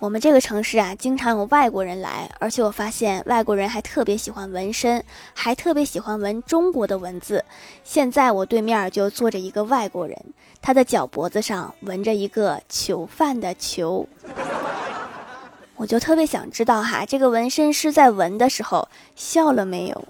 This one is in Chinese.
我们这个城市啊经常有外国人来而且我发现外国人还特别喜欢纹身还特别喜欢纹中国的文字。现在我对面就坐着一个外国人他的脚脖子上纹着一个囚犯的囚我就特别想知道哈这个纹身师在纹的时候笑了没有？